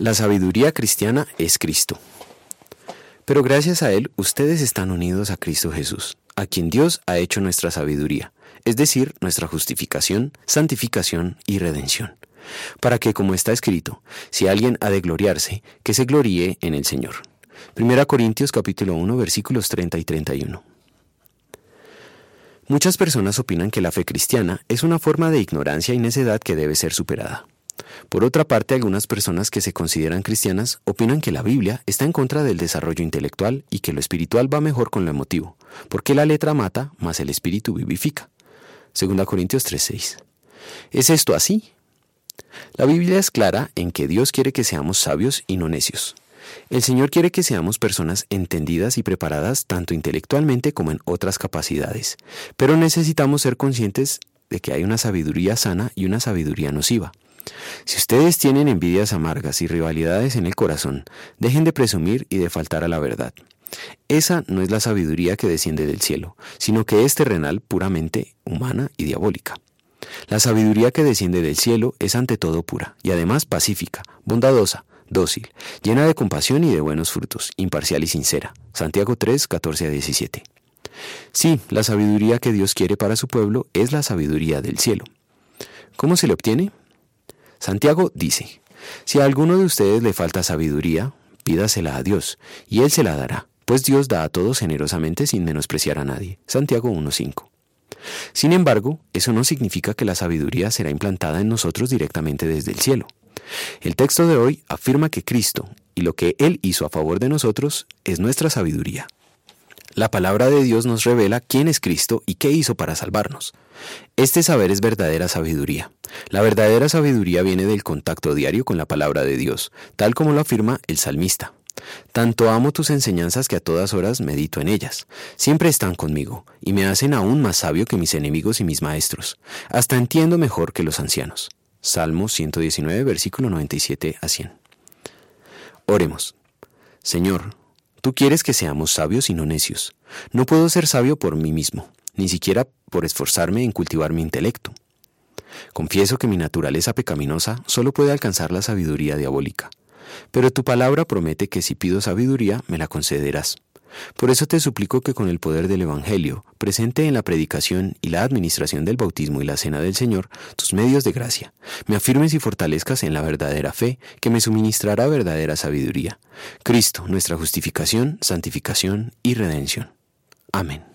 La sabiduría cristiana es Cristo. Pero gracias a Él ustedes están unidos a Cristo Jesús, a quien Dios ha hecho nuestra sabiduría, es decir, nuestra justificación, santificación y redención. Para que, como está escrito, si alguien ha de gloriarse, que se gloríe en el Señor. 1 Corintios capítulo 1 versículos 30 y 31. Muchas personas opinan que la fe cristiana es una forma de ignorancia y necedad que debe ser superada. Por otra parte, algunas personas que se consideran cristianas opinan que la Biblia está en contra del desarrollo intelectual y que lo espiritual va mejor con lo emotivo, porque la letra mata, más el espíritu vivifica. 2 Corintios 3:6. ¿Es esto así? La Biblia es clara en que Dios quiere que seamos sabios y no necios. El Señor quiere que seamos personas entendidas y preparadas tanto intelectualmente como en otras capacidades, pero necesitamos ser conscientes de que hay una sabiduría sana y una sabiduría nociva. Si ustedes tienen envidias amargas y rivalidades en el corazón, dejen de presumir y de faltar a la verdad. Esa no es la sabiduría que desciende del cielo, sino que es terrenal, puramente humana y diabólica. La sabiduría que desciende del cielo es ante todo pura y además pacífica, bondadosa, dócil, llena de compasión y de buenos frutos, imparcial y sincera. Santiago 3, 14 a 17. Sí, la sabiduría que Dios quiere para su pueblo es la sabiduría del cielo. ¿Cómo se le obtiene? Santiago dice, si a alguno de ustedes le falta sabiduría, pídasela a Dios, y Él se la dará, pues Dios da a todos generosamente sin menospreciar a nadie. Santiago 1.5. Sin embargo, eso no significa que la sabiduría será implantada en nosotros directamente desde el cielo. El texto de hoy afirma que Cristo y lo que Él hizo a favor de nosotros es nuestra sabiduría. La palabra de Dios nos revela quién es Cristo y qué hizo para salvarnos. Este saber es verdadera sabiduría. La verdadera sabiduría viene del contacto diario con la palabra de Dios, tal como lo afirma el salmista. Tanto amo tus enseñanzas que a todas horas medito en ellas. Siempre están conmigo y me hacen aún más sabio que mis enemigos y mis maestros. Hasta entiendo mejor que los ancianos. Salmo 119, versículo 97 a 100. Oremos. Señor, Tú quieres que seamos sabios y no necios. No puedo ser sabio por mí mismo, ni siquiera por esforzarme en cultivar mi intelecto. Confieso que mi naturaleza pecaminosa solo puede alcanzar la sabiduría diabólica. Pero tu palabra promete que si pido sabiduría, me la concederás. Por eso te suplico que con el poder del Evangelio, presente en la predicación y la administración del bautismo y la cena del Señor, tus medios de gracia, me afirmes y fortalezcas en la verdadera fe que me suministrará verdadera sabiduría. Cristo, nuestra justificación, santificación y redención. Amén.